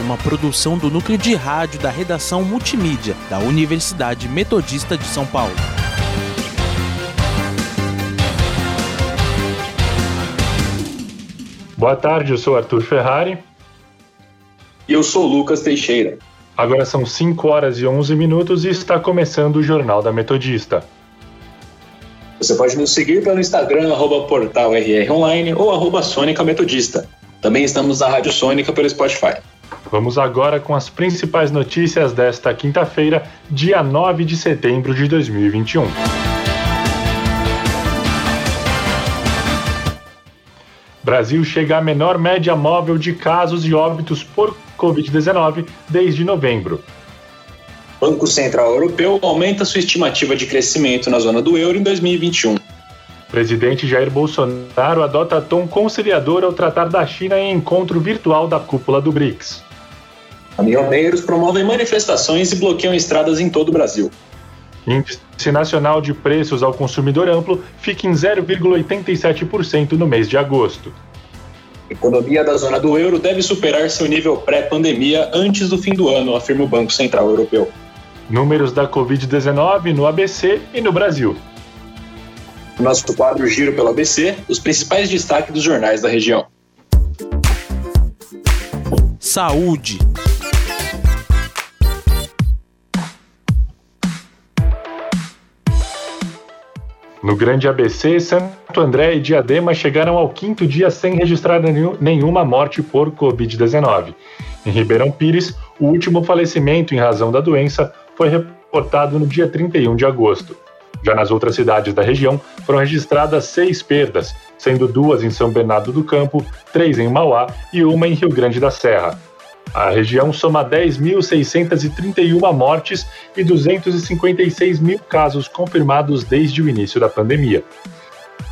uma produção do núcleo de rádio da redação multimídia da Universidade Metodista de São Paulo. Boa tarde, eu sou Arthur Ferrari. E eu sou Lucas Teixeira. Agora são 5 horas e 11 minutos e está começando o Jornal da Metodista. Você pode nos seguir pelo Instagram, arroba portal RR Online ou arroba Sônica Metodista. Também estamos na Rádio Sônica pelo Spotify. Vamos agora com as principais notícias desta quinta-feira, dia 9 de setembro de 2021. Brasil chega à menor média móvel de casos e óbitos por Covid-19 desde novembro. Banco Central Europeu aumenta sua estimativa de crescimento na zona do euro em 2021. Presidente Jair Bolsonaro adota tom conciliador ao tratar da China em encontro virtual da cúpula do BRICS. Caminhoneiros promovem manifestações e bloqueiam estradas em todo o Brasil. Índice nacional de preços ao consumidor amplo fica em 0,87% no mês de agosto. A economia da zona do euro deve superar seu nível pré-pandemia antes do fim do ano, afirma o Banco Central Europeu. Números da Covid-19 no ABC e no Brasil. No nosso quadro Giro pelo ABC, os principais destaques dos jornais da região. Saúde. No Grande ABC, Santo André e Diadema chegaram ao quinto dia sem registrar nenhuma morte por Covid-19. Em Ribeirão Pires, o último falecimento em razão da doença foi reportado no dia 31 de agosto. Já nas outras cidades da região, foram registradas seis perdas, sendo duas em São Bernardo do Campo, três em Mauá e uma em Rio Grande da Serra. A região soma 10.631 mortes e 256 mil casos confirmados desde o início da pandemia.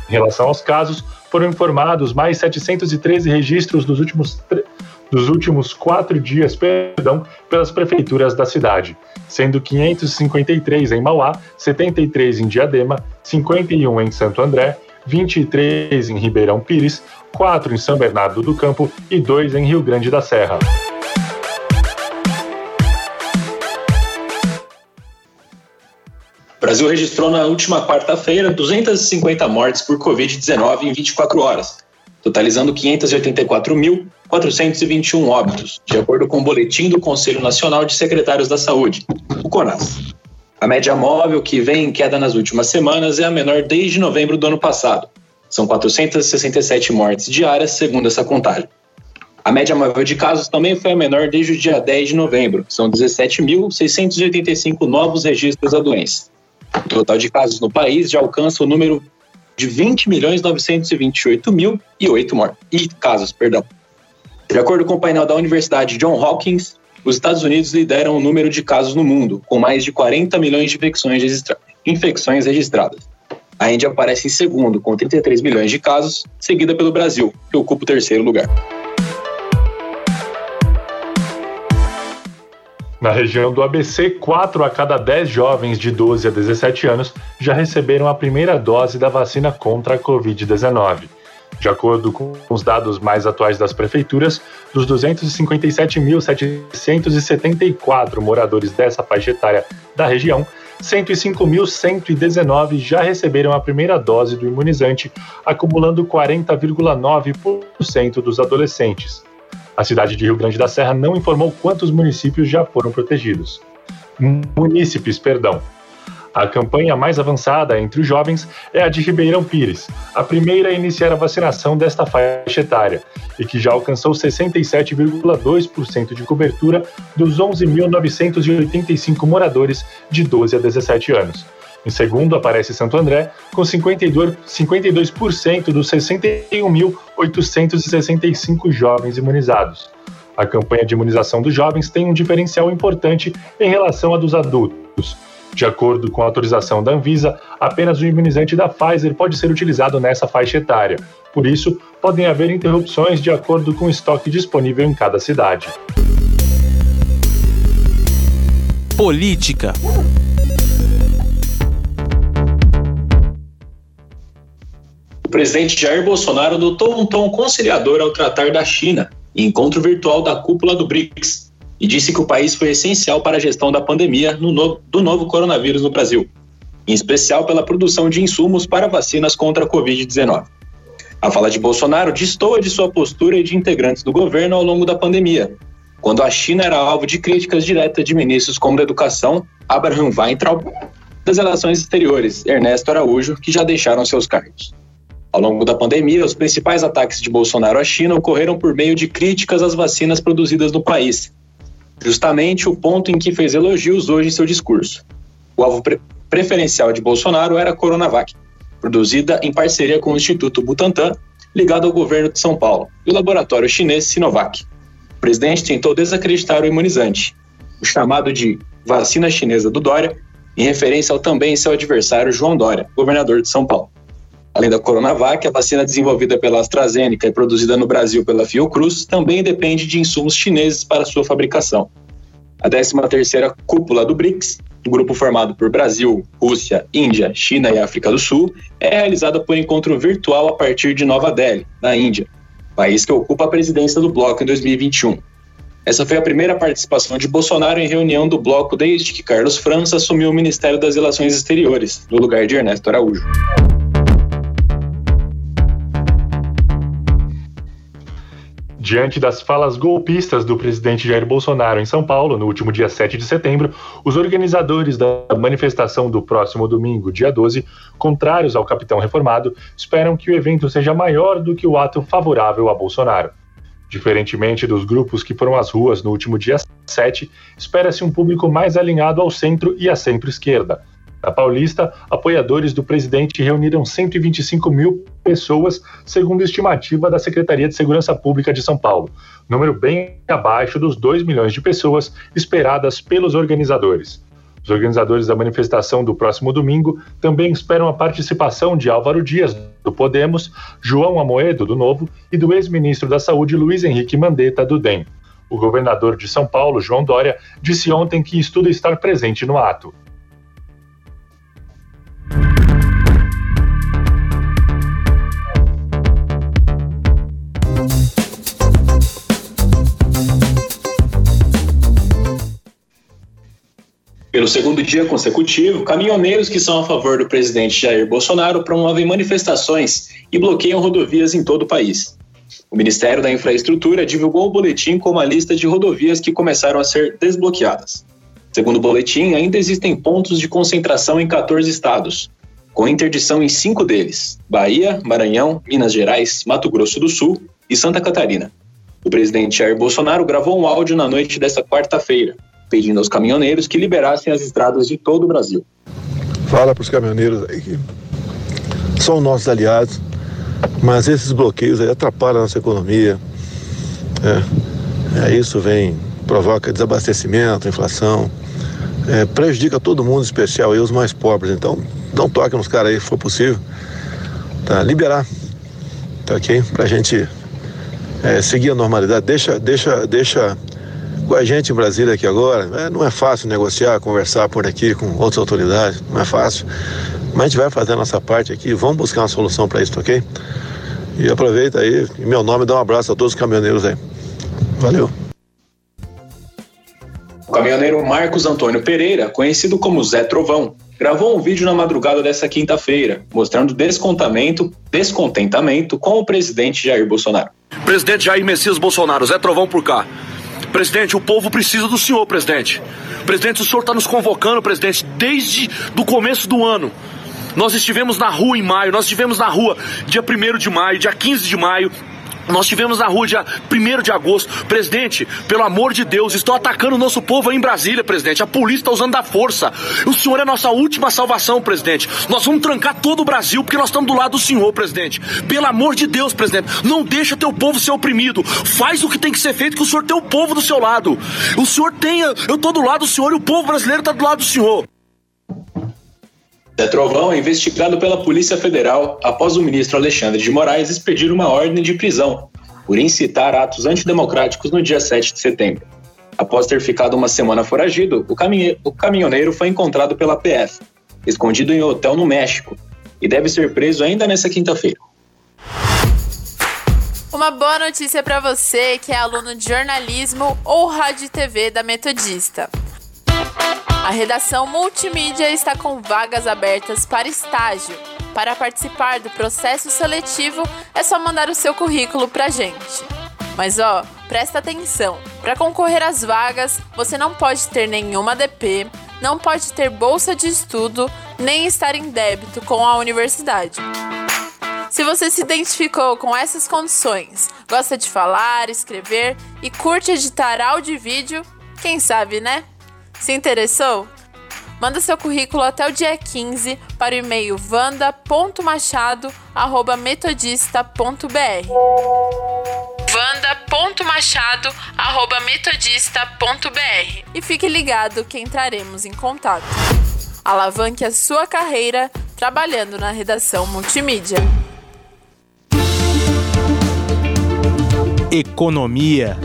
Em relação aos casos, foram informados mais 713 registros dos últimos, dos últimos quatro dias perdão, pelas prefeituras da cidade, sendo 553 em Mauá, 73 em Diadema, 51 em Santo André, 23 em Ribeirão Pires, 4 em São Bernardo do Campo e 2 em Rio Grande da Serra. O Brasil registrou na última quarta-feira 250 mortes por Covid-19 em 24 horas, totalizando 584.421 óbitos, de acordo com o boletim do Conselho Nacional de Secretários da Saúde, o CONAS. A média móvel, que vem em queda nas últimas semanas, é a menor desde novembro do ano passado. São 467 mortes diárias, segundo essa contagem. A média móvel de casos também foi a menor desde o dia 10 de novembro. São 17.685 novos registros da doença. Total de casos no país já alcança o número de 20 milhões 928 mil e oito mortes e casos, perdão. De acordo com o painel da Universidade John Hopkins, os Estados Unidos lideram o número de casos no mundo, com mais de 40 milhões de infecções, registra infecções registradas. A Índia aparece em segundo, com 33 milhões de casos, seguida pelo Brasil, que ocupa o terceiro lugar. Na região do ABC, 4 a cada 10 jovens de 12 a 17 anos já receberam a primeira dose da vacina contra a Covid-19. De acordo com os dados mais atuais das prefeituras, dos 257.774 moradores dessa faixa etária da região, 105.119 já receberam a primeira dose do imunizante, acumulando 40,9% dos adolescentes. A cidade de Rio Grande da Serra não informou quantos municípios já foram protegidos. Munícipes, perdão. A campanha mais avançada entre os jovens é a de Ribeirão Pires, a primeira a iniciar a vacinação desta faixa etária, e que já alcançou 67,2% de cobertura dos 11.985 moradores de 12 a 17 anos. Em segundo aparece Santo André, com 52%, 52 dos 61.865 jovens imunizados. A campanha de imunização dos jovens tem um diferencial importante em relação à dos adultos. De acordo com a autorização da Anvisa, apenas o imunizante da Pfizer pode ser utilizado nessa faixa etária. Por isso, podem haver interrupções de acordo com o estoque disponível em cada cidade. Política. Presidente Jair Bolsonaro adotou um tom conciliador ao tratar da China, em encontro virtual da cúpula do BRICS, e disse que o país foi essencial para a gestão da pandemia no do novo coronavírus no Brasil, em especial pela produção de insumos para vacinas contra a Covid-19. A fala de Bolsonaro destoa de sua postura e de integrantes do governo ao longo da pandemia, quando a China era alvo de críticas diretas de ministros como da Educação, Abraham Weintraub, das Relações Exteriores, Ernesto Araújo, que já deixaram seus cargos. Ao longo da pandemia, os principais ataques de Bolsonaro à China ocorreram por meio de críticas às vacinas produzidas no país, justamente o ponto em que fez elogios hoje em seu discurso. O alvo pre preferencial de Bolsonaro era a Coronavac, produzida em parceria com o Instituto Butantan, ligado ao governo de São Paulo, e o laboratório chinês Sinovac. O presidente tentou desacreditar o imunizante, o chamado de vacina chinesa do Dória, em referência ao também seu adversário João Dória, governador de São Paulo. Além da Coronavac, a vacina desenvolvida pela AstraZeneca e produzida no Brasil pela Fiocruz também depende de insumos chineses para sua fabricação. A 13ª cúpula do BRICS, grupo formado por Brasil, Rússia, Índia, China e África do Sul, é realizada por encontro virtual a partir de Nova Delhi, na Índia, país que ocupa a presidência do bloco em 2021. Essa foi a primeira participação de Bolsonaro em reunião do bloco desde que Carlos França assumiu o Ministério das Relações Exteriores, no lugar de Ernesto Araújo. Diante das falas golpistas do presidente Jair Bolsonaro em São Paulo, no último dia 7 de setembro, os organizadores da manifestação do próximo domingo, dia 12, contrários ao capitão reformado, esperam que o evento seja maior do que o ato favorável a Bolsonaro. Diferentemente dos grupos que foram às ruas no último dia 7, espera-se um público mais alinhado ao centro e à centro-esquerda. Na Paulista, apoiadores do presidente reuniram 125 mil pessoas, segundo estimativa da Secretaria de Segurança Pública de São Paulo, número bem abaixo dos 2 milhões de pessoas esperadas pelos organizadores. Os organizadores da manifestação do próximo domingo também esperam a participação de Álvaro Dias, do Podemos, João Amoedo, do Novo, e do ex-ministro da Saúde Luiz Henrique Mandetta, do DEM. O governador de São Paulo, João Dória, disse ontem que estuda estar presente no ato. Pelo segundo dia consecutivo, caminhoneiros que são a favor do presidente Jair Bolsonaro promovem manifestações e bloqueiam rodovias em todo o país. O Ministério da Infraestrutura divulgou o boletim com uma lista de rodovias que começaram a ser desbloqueadas. Segundo o boletim, ainda existem pontos de concentração em 14 estados, com interdição em cinco deles: Bahia, Maranhão, Minas Gerais, Mato Grosso do Sul e Santa Catarina. O presidente Jair Bolsonaro gravou um áudio na noite desta quarta-feira, pedindo aos caminhoneiros que liberassem as estradas de todo o Brasil. Fala para os caminhoneiros aí que são nossos aliados, mas esses bloqueios aí atrapalham a nossa economia. É, é isso vem, provoca desabastecimento, inflação, é, prejudica todo mundo, em especial aí os mais pobres. Então, dá um toque nos caras aí, se for possível, tá? Liberar, tá ok? Pra gente é, seguir a normalidade. Deixa, deixa, deixa com a gente em Brasília aqui agora. É, não é fácil negociar, conversar por aqui com outras autoridades, não é fácil. Mas a gente vai fazer a nossa parte aqui, vamos buscar uma solução para isso, ok? E aproveita aí, em meu nome, dá um abraço a todos os caminhoneiros aí. Valeu. O caminhoneiro Marcos Antônio Pereira, conhecido como Zé Trovão, gravou um vídeo na madrugada dessa quinta-feira, mostrando descontamento, descontentamento com o presidente Jair Bolsonaro. Presidente Jair Messias Bolsonaro, Zé Trovão por cá. Presidente, o povo precisa do senhor, presidente. Presidente, o senhor está nos convocando, presidente, desde o começo do ano. Nós estivemos na rua em maio, nós estivemos na rua dia 1 de maio, dia 15 de maio, Nós tivemos na rua dia 1 de agosto. Presidente, pelo amor de Deus, estão atacando o nosso povo aí em Brasília, presidente. A polícia está usando da força. O senhor é a nossa última salvação, presidente. Nós vamos trancar todo o Brasil porque nós estamos do lado do senhor, presidente. Pelo amor de Deus, presidente, não deixa teu povo ser oprimido. Faz o que tem que ser feito, que o senhor tem o povo do seu lado. O senhor tem. Eu tô do lado do senhor e o povo brasileiro está do lado do senhor. Zé Trovão é investigado pela Polícia Federal após o ministro Alexandre de Moraes expedir uma ordem de prisão por incitar atos antidemocráticos no dia 7 de setembro. Após ter ficado uma semana foragido, o, caminhe o caminhoneiro foi encontrado pela PF, escondido em um hotel no México, e deve ser preso ainda nesta quinta-feira. Uma boa notícia para você que é aluno de jornalismo ou rádio e TV da Metodista. A redação multimídia está com vagas abertas para estágio. Para participar do processo seletivo, é só mandar o seu currículo pra gente. Mas ó, presta atenção. Para concorrer às vagas, você não pode ter nenhuma DP, não pode ter bolsa de estudo, nem estar em débito com a universidade. Se você se identificou com essas condições, gosta de falar, escrever e curte editar áudio e vídeo, quem sabe, né? Se interessou? Manda seu currículo até o dia 15 para o e-mail vanda.machado@metodista.br. vanda.machado@metodista.br. E fique ligado que entraremos em contato. Alavanque a sua carreira trabalhando na redação multimídia. Economia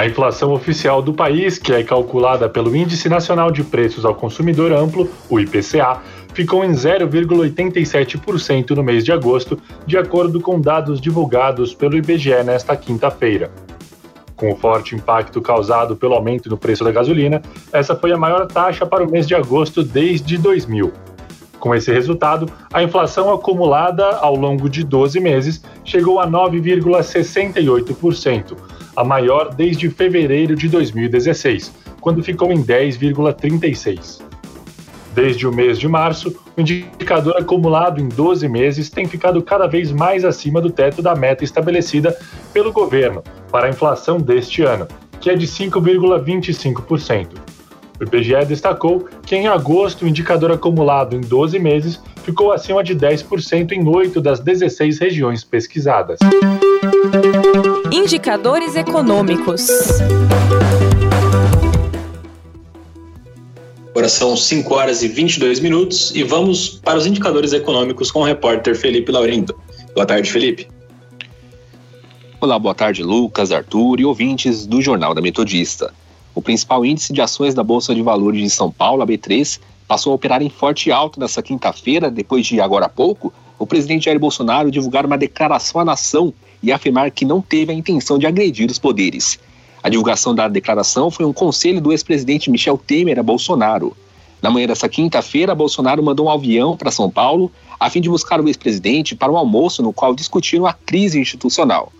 A inflação oficial do país, que é calculada pelo Índice Nacional de Preços ao Consumidor Amplo, o IPCA, ficou em 0,87% no mês de agosto, de acordo com dados divulgados pelo IBGE nesta quinta-feira. Com o forte impacto causado pelo aumento no preço da gasolina, essa foi a maior taxa para o mês de agosto desde 2000. Com esse resultado, a inflação acumulada ao longo de 12 meses chegou a 9,68%, a maior desde fevereiro de 2016, quando ficou em 10,36. Desde o mês de março, o indicador acumulado em 12 meses tem ficado cada vez mais acima do teto da meta estabelecida pelo governo para a inflação deste ano, que é de 5,25%. O IBGE destacou que em agosto o indicador acumulado em 12 meses ficou acima de 10% em 8 das 16 regiões pesquisadas. Indicadores econômicos. Agora são 5 horas e 22 minutos e vamos para os indicadores econômicos com o repórter Felipe Laurindo. Boa tarde, Felipe. Olá, boa tarde, Lucas, Arthur e ouvintes do Jornal da Metodista. O principal índice de ações da Bolsa de Valores de São Paulo, a B3, passou a operar em forte alta nesta quinta-feira, depois de, agora há pouco, o presidente Jair Bolsonaro divulgar uma declaração à nação e afirmar que não teve a intenção de agredir os poderes. A divulgação da declaração foi um conselho do ex-presidente Michel Temer a Bolsonaro. Na manhã dessa quinta-feira, Bolsonaro mandou um avião para São Paulo a fim de buscar o ex-presidente para um almoço no qual discutiram a crise institucional.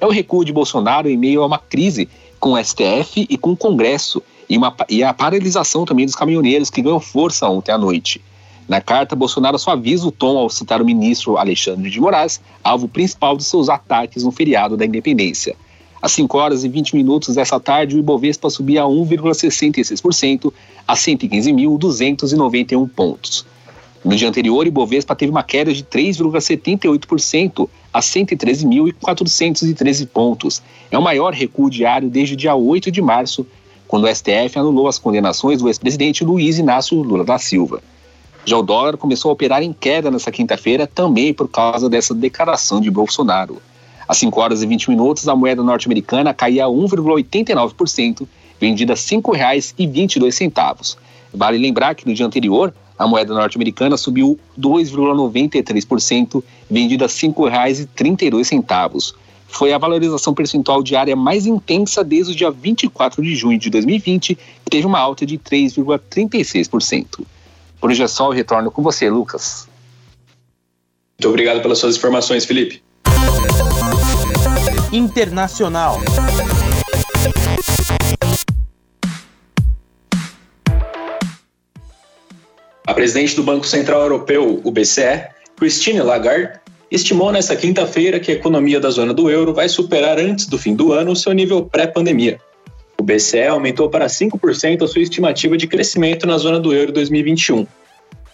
É o recuo de Bolsonaro em meio a uma crise com o STF e com o Congresso, e, uma, e a paralisação também dos caminhoneiros, que ganhou força ontem à noite. Na carta, Bolsonaro só avisa o tom ao citar o ministro Alexandre de Moraes, alvo principal de seus ataques no feriado da independência. Às 5 horas e 20 minutos dessa tarde, o Ibovespa subia a 1,66% a 115.291 pontos. No dia anterior, o Ibovespa teve uma queda de 3,78% a 113.413 pontos. É o maior recuo diário desde o dia 8 de março, quando o STF anulou as condenações do ex-presidente Luiz Inácio Lula da Silva. Já o dólar começou a operar em queda nessa quinta-feira, também por causa dessa declaração de Bolsonaro. Às 5 horas e 20 minutos, a moeda norte-americana caía 1,89%, vendida R$ 5,22. Vale lembrar que no dia anterior, a moeda norte-americana subiu 2,93%, vendida a R$ 5,32. Foi a valorização percentual diária mais intensa desde o dia 24 de junho de 2020, que teve uma alta de 3,36%. Por hoje é só, eu retorno com você, Lucas. Muito obrigado pelas suas informações, Felipe. Internacional. A presidente do Banco Central Europeu, o BCE, Christine Lagarde, estimou nesta quinta-feira que a economia da zona do euro vai superar antes do fim do ano o seu nível pré-pandemia. O BCE aumentou para 5% a sua estimativa de crescimento na zona do euro 2021,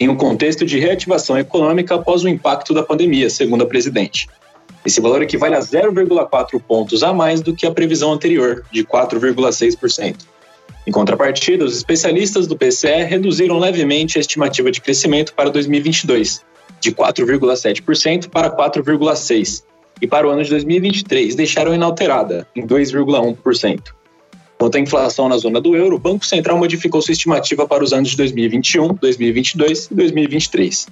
em um contexto de reativação econômica após o impacto da pandemia, segundo a presidente. Esse valor equivale a 0,4 pontos a mais do que a previsão anterior, de 4,6%. Em contrapartida, os especialistas do PCE reduziram levemente a estimativa de crescimento para 2022, de 4,7% para 4,6%, e para o ano de 2023 deixaram inalterada, em 2,1%. Quanto à inflação na zona do euro, o Banco Central modificou sua estimativa para os anos de 2021, 2022 e 2023.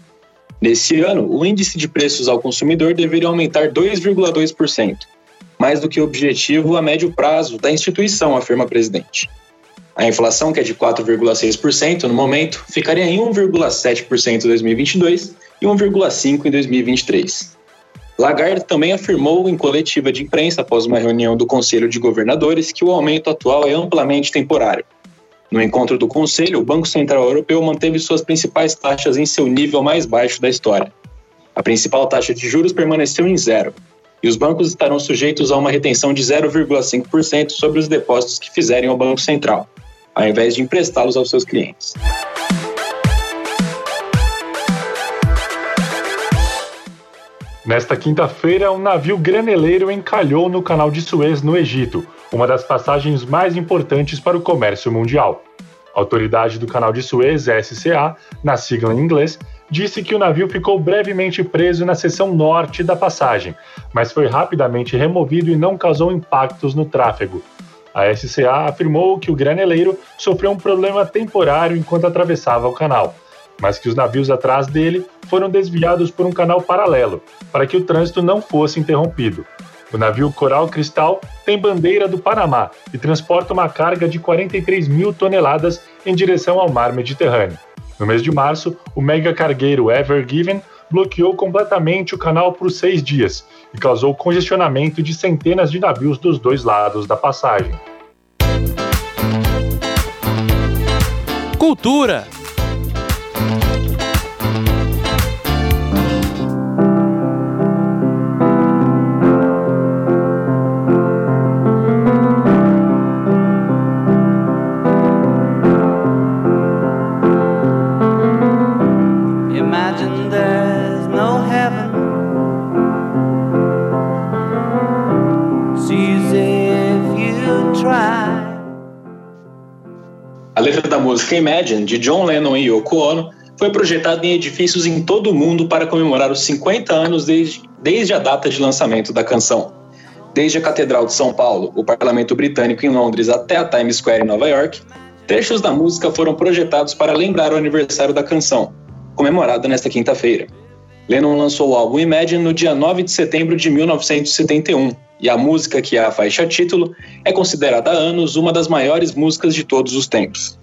Nesse ano, o índice de preços ao consumidor deveria aumentar 2,2%, mais do que o objetivo a médio prazo da instituição, afirma a presidente. A inflação, que é de 4,6% no momento, ficaria em 1,7% em 2022 e 1,5% em 2023. Lagarde também afirmou em coletiva de imprensa após uma reunião do Conselho de Governadores que o aumento atual é amplamente temporário. No encontro do Conselho, o Banco Central Europeu manteve suas principais taxas em seu nível mais baixo da história. A principal taxa de juros permaneceu em zero, e os bancos estarão sujeitos a uma retenção de 0,5% sobre os depósitos que fizerem ao Banco Central ao invés de emprestá-los aos seus clientes. Nesta quinta-feira, um navio graneleiro encalhou no canal de Suez, no Egito, uma das passagens mais importantes para o comércio mundial. A autoridade do canal de Suez, SCA, na sigla em inglês, disse que o navio ficou brevemente preso na seção norte da passagem, mas foi rapidamente removido e não causou impactos no tráfego, a SCA afirmou que o graneleiro sofreu um problema temporário enquanto atravessava o canal, mas que os navios atrás dele foram desviados por um canal paralelo, para que o trânsito não fosse interrompido. O navio Coral Cristal tem bandeira do Panamá e transporta uma carga de 43 mil toneladas em direção ao mar Mediterrâneo. No mês de março, o mega cargueiro Ever Given bloqueou completamente o canal por seis dias e causou congestionamento de centenas de navios dos dois lados da passagem. Cultura música Imagine, de John Lennon e Yoko Ono, foi projetada em edifícios em todo o mundo para comemorar os 50 anos desde, desde a data de lançamento da canção. Desde a Catedral de São Paulo, o Parlamento Britânico em Londres até a Times Square em Nova York, trechos da música foram projetados para lembrar o aniversário da canção, comemorado nesta quinta-feira. Lennon lançou o álbum Imagine no dia 9 de setembro de 1971, e a música, que é a faixa título, é considerada há anos uma das maiores músicas de todos os tempos.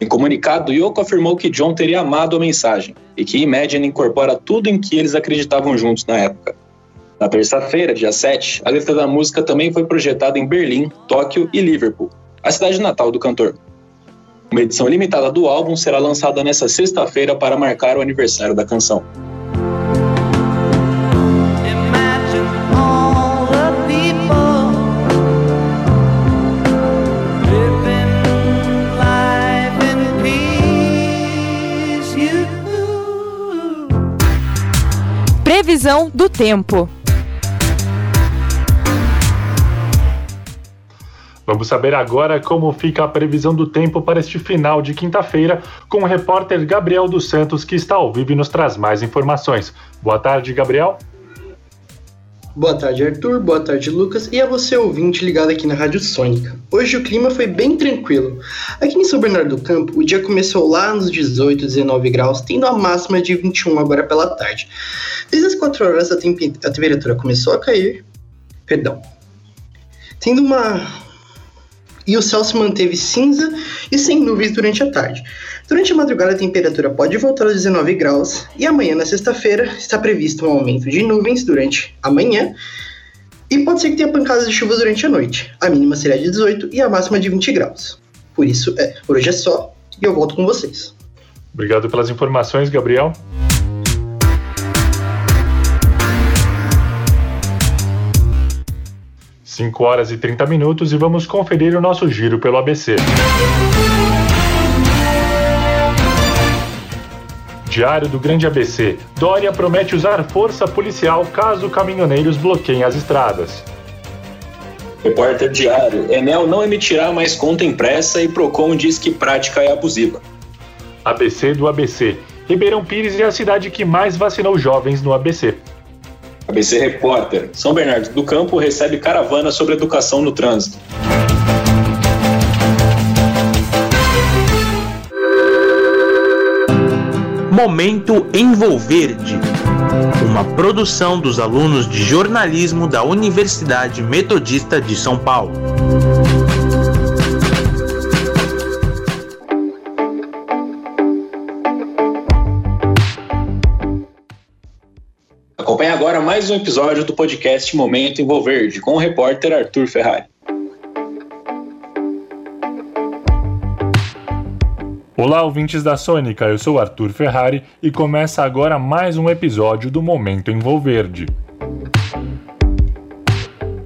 Em comunicado, Yoko afirmou que John teria amado a mensagem e que Imagine incorpora tudo em que eles acreditavam juntos na época. Na terça-feira, dia 7, a letra da música também foi projetada em Berlim, Tóquio e Liverpool, a cidade natal do cantor. Uma edição limitada do álbum será lançada nesta sexta-feira para marcar o aniversário da canção. Previsão do tempo. Vamos saber agora como fica a previsão do tempo para este final de quinta-feira com o repórter Gabriel dos Santos, que está ao vivo e nos traz mais informações. Boa tarde, Gabriel. Boa tarde, Arthur. Boa tarde, Lucas. E a você, ouvinte, ligado aqui na Rádio Sônica. Hoje o clima foi bem tranquilo. Aqui em São Bernardo do Campo, o dia começou lá nos 18, 19 graus, tendo a máxima de 21 agora pela tarde. Desde as 4 horas a, a temperatura começou a cair. Perdão. Tendo uma e o céu se manteve cinza e sem nuvens durante a tarde. Durante a madrugada, a temperatura pode voltar aos 19 graus e amanhã, na sexta-feira, está previsto um aumento de nuvens durante a manhã e pode ser que tenha pancadas de chuva durante a noite. A mínima será de 18 e a máxima de 20 graus. Por isso, é, por hoje é só e eu volto com vocês. Obrigado pelas informações, Gabriel. Cinco horas e 30 minutos e vamos conferir o nosso giro pelo ABC. Diário do Grande ABC. Dória promete usar força policial caso caminhoneiros bloqueiem as estradas. Repórter Diário. Enel não emitirá mais conta impressa e Procon diz que prática é abusiva. ABC do ABC. Ribeirão Pires é a cidade que mais vacinou jovens no ABC. ABC Repórter. São Bernardo do Campo recebe caravana sobre educação no trânsito. Momento Envolverde, uma produção dos alunos de jornalismo da Universidade Metodista de São Paulo. Mais um episódio do podcast Momento Envolverde com o repórter Arthur Ferrari. Olá, ouvintes da Sônica, eu sou Arthur Ferrari e começa agora mais um episódio do Momento Envolverde.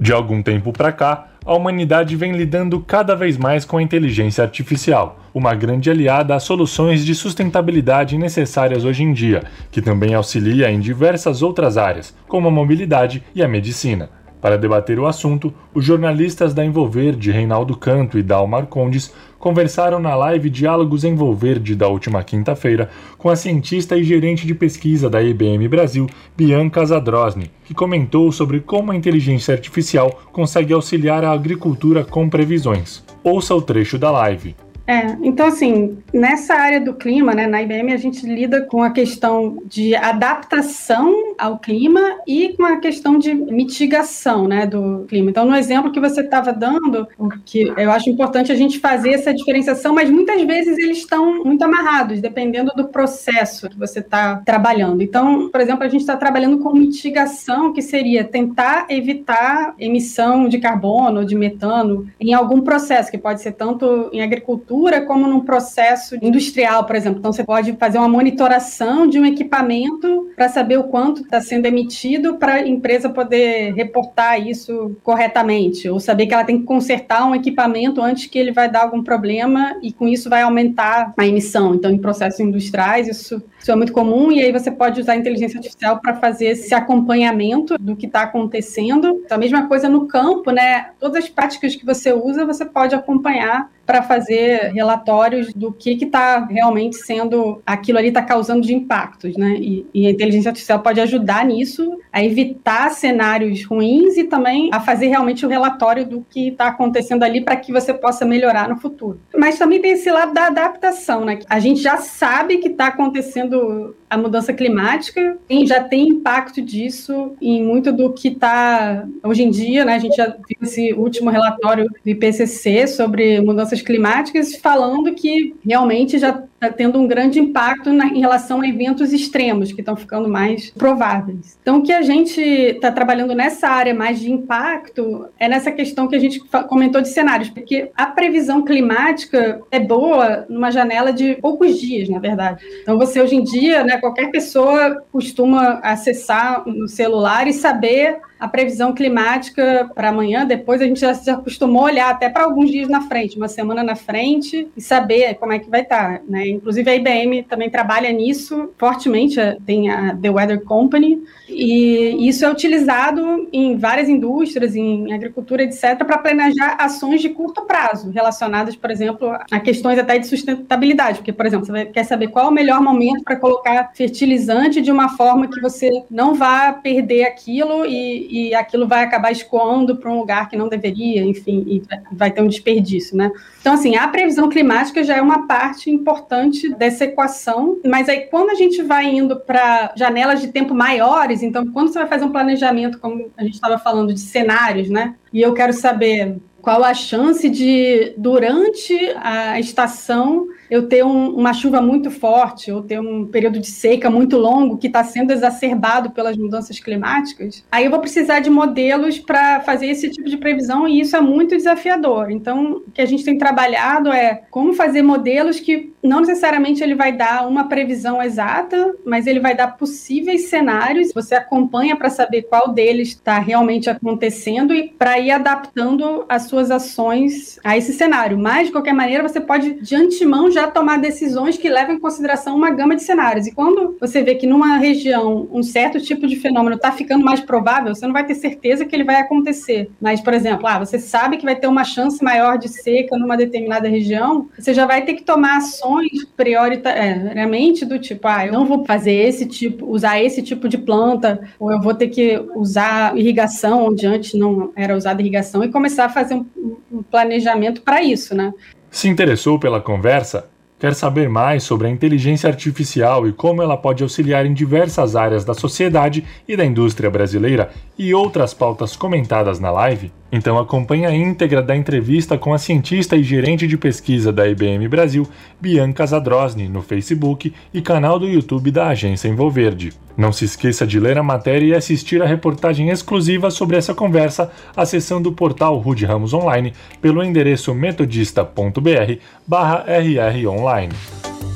De algum tempo para cá, a humanidade vem lidando cada vez mais com a inteligência artificial, uma grande aliada às soluções de sustentabilidade necessárias hoje em dia, que também auxilia em diversas outras áreas, como a mobilidade e a medicina. Para debater o assunto, os jornalistas da Envolverde, Reinaldo Canto e Dalmar Condes, conversaram na live Diálogos Envolverde da última quinta-feira com a cientista e gerente de pesquisa da IBM Brasil, Bianca Zadrosny, que comentou sobre como a inteligência artificial consegue auxiliar a agricultura com previsões. Ouça o trecho da live. É, então assim, nessa área do clima, né, na IBM a gente lida com a questão de adaptação ao clima e com a questão de mitigação, né, do clima. Então, no exemplo que você estava dando, o que eu acho importante a gente fazer essa diferenciação, mas muitas vezes eles estão muito amarrados, dependendo do processo que você está trabalhando. Então, por exemplo, a gente está trabalhando com mitigação, que seria tentar evitar emissão de carbono, de metano, em algum processo, que pode ser tanto em agricultura como num processo industrial, por exemplo. Então, você pode fazer uma monitoração de um equipamento para saber o quanto está sendo emitido para a empresa poder reportar isso corretamente, ou saber que ela tem que consertar um equipamento antes que ele vai dar algum problema e com isso vai aumentar a emissão. Então, em processos industriais, isso, isso é muito comum e aí você pode usar a inteligência artificial para fazer esse acompanhamento do que está acontecendo. Então, a mesma coisa no campo, né? Todas as práticas que você usa, você pode acompanhar para fazer relatórios do que está realmente sendo, aquilo ali está causando de impactos, né? E, e, a inteligência artificial pode ajudar nisso, a evitar cenários ruins e também a fazer realmente o relatório do que está acontecendo ali para que você possa melhorar no futuro. Mas também tem esse lado da adaptação, né? A gente já sabe que está acontecendo そ。A mudança climática já tem impacto disso em muito do que está hoje em dia, né? A gente já viu esse último relatório do IPCC sobre mudanças climáticas falando que realmente já está tendo um grande impacto na, em relação a eventos extremos que estão ficando mais prováveis. Então, o que a gente está trabalhando nessa área mais de impacto é nessa questão que a gente comentou de cenários, porque a previsão climática é boa numa janela de poucos dias, na verdade. Então, você hoje em dia, né, qualquer pessoa costuma acessar no celular e saber a previsão climática para amanhã, depois a gente já se acostumou a olhar até para alguns dias na frente, uma semana na frente, e saber como é que vai estar. Tá, né? Inclusive a IBM também trabalha nisso fortemente, tem a The Weather Company, e isso é utilizado em várias indústrias, em agricultura, etc., para planejar ações de curto prazo, relacionadas, por exemplo, a questões até de sustentabilidade. Porque, por exemplo, você quer saber qual é o melhor momento para colocar fertilizante de uma forma que você não vá perder aquilo e, e aquilo vai acabar escoando para um lugar que não deveria, enfim, e vai ter um desperdício, né? Então, assim, a previsão climática já é uma parte importante dessa equação, mas aí quando a gente vai indo para janelas de tempo maiores, então, quando você vai fazer um planejamento, como a gente estava falando, de cenários, né? E eu quero saber qual a chance de, durante a estação, eu ter um, uma chuva muito forte ou ter um período de seca muito longo que está sendo exacerbado pelas mudanças climáticas, aí eu vou precisar de modelos para fazer esse tipo de previsão e isso é muito desafiador. Então, o que a gente tem trabalhado é como fazer modelos que não necessariamente ele vai dar uma previsão exata, mas ele vai dar possíveis cenários. Você acompanha para saber qual deles está realmente acontecendo e para ir adaptando as suas ações a esse cenário. Mas, de qualquer maneira, você pode de antemão já tomar decisões que levam em consideração uma gama de cenários. E quando você vê que numa região um certo tipo de fenômeno está ficando mais provável, você não vai ter certeza que ele vai acontecer. Mas, por exemplo, ah, você sabe que vai ter uma chance maior de seca numa determinada região, você já vai ter que tomar ações prioritariamente do tipo, ah, eu não vou fazer esse tipo, usar esse tipo de planta, ou eu vou ter que usar irrigação onde antes não era usada irrigação e começar a fazer um, um planejamento para isso, né? Se interessou pela conversa? Quer saber mais sobre a inteligência artificial e como ela pode auxiliar em diversas áreas da sociedade e da indústria brasileira e outras pautas comentadas na live? Então acompanhe a íntegra da entrevista com a cientista e gerente de pesquisa da IBM Brasil, Bianca Zadrosny, no Facebook e canal do YouTube da agência Envolverde. Não se esqueça de ler a matéria e assistir a reportagem exclusiva sobre essa conversa acessando o portal Rude Ramos Online pelo endereço metodista.br/rronline.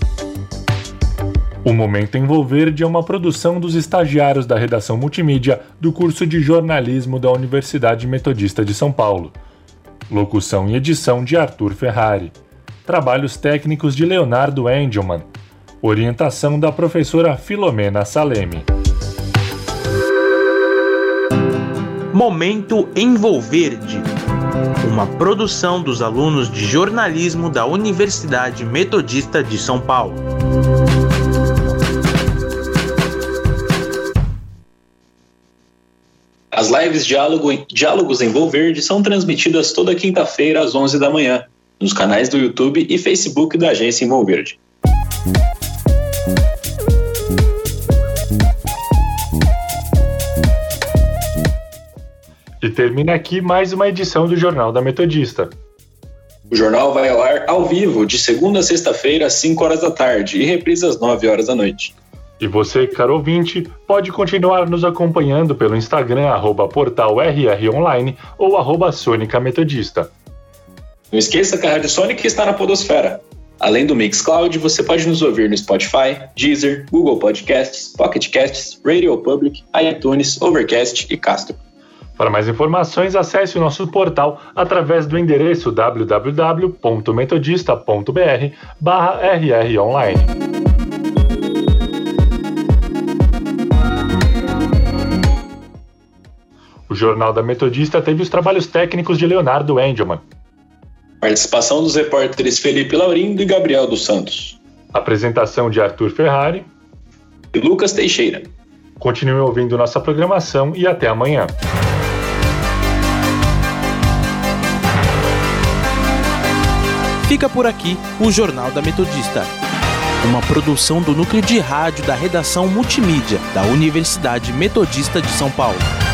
O Momento Envolverde é uma produção dos estagiários da redação multimídia do curso de jornalismo da Universidade Metodista de São Paulo. Locução e edição de Arthur Ferrari. Trabalhos técnicos de Leonardo Engelman. Orientação da professora Filomena Salemi. Momento Envolverde. Uma produção dos alunos de jornalismo da Universidade Metodista de São Paulo. As lives Diálogo, Diálogos em Verde são transmitidas toda quinta-feira às 11 da manhã, nos canais do YouTube e Facebook da agência Envolverde. E termina aqui mais uma edição do Jornal da Metodista. O jornal vai ao ar ao vivo, de segunda a sexta-feira, às 5 horas da tarde, e reprisa às 9 horas da noite. E você, caro ouvinte, pode continuar nos acompanhando pelo Instagram, arroba portal RROnline ou arroba Sônica Metodista. Não esqueça que a Rádio Sônica está na podosfera. Além do Mixcloud, você pode nos ouvir no Spotify, Deezer, Google Podcasts, Pocket Casts, Radio Public, iTunes, Overcast e Castro. Para mais informações, acesse o nosso portal através do endereço www.metodista.br Jornal da Metodista teve os trabalhos técnicos de Leonardo Engelman. Participação dos repórteres Felipe Laurindo e Gabriel dos Santos. Apresentação de Arthur Ferrari e Lucas Teixeira. Continue ouvindo nossa programação e até amanhã. Fica por aqui o Jornal da Metodista, uma produção do núcleo de rádio da redação multimídia da Universidade Metodista de São Paulo.